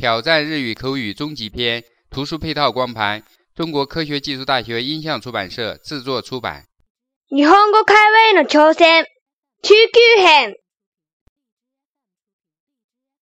挑战日语口语终极篇图书配套光盘，中国科学技术大学音像出版社制作出版。你换个开关的挑戦急 Q 編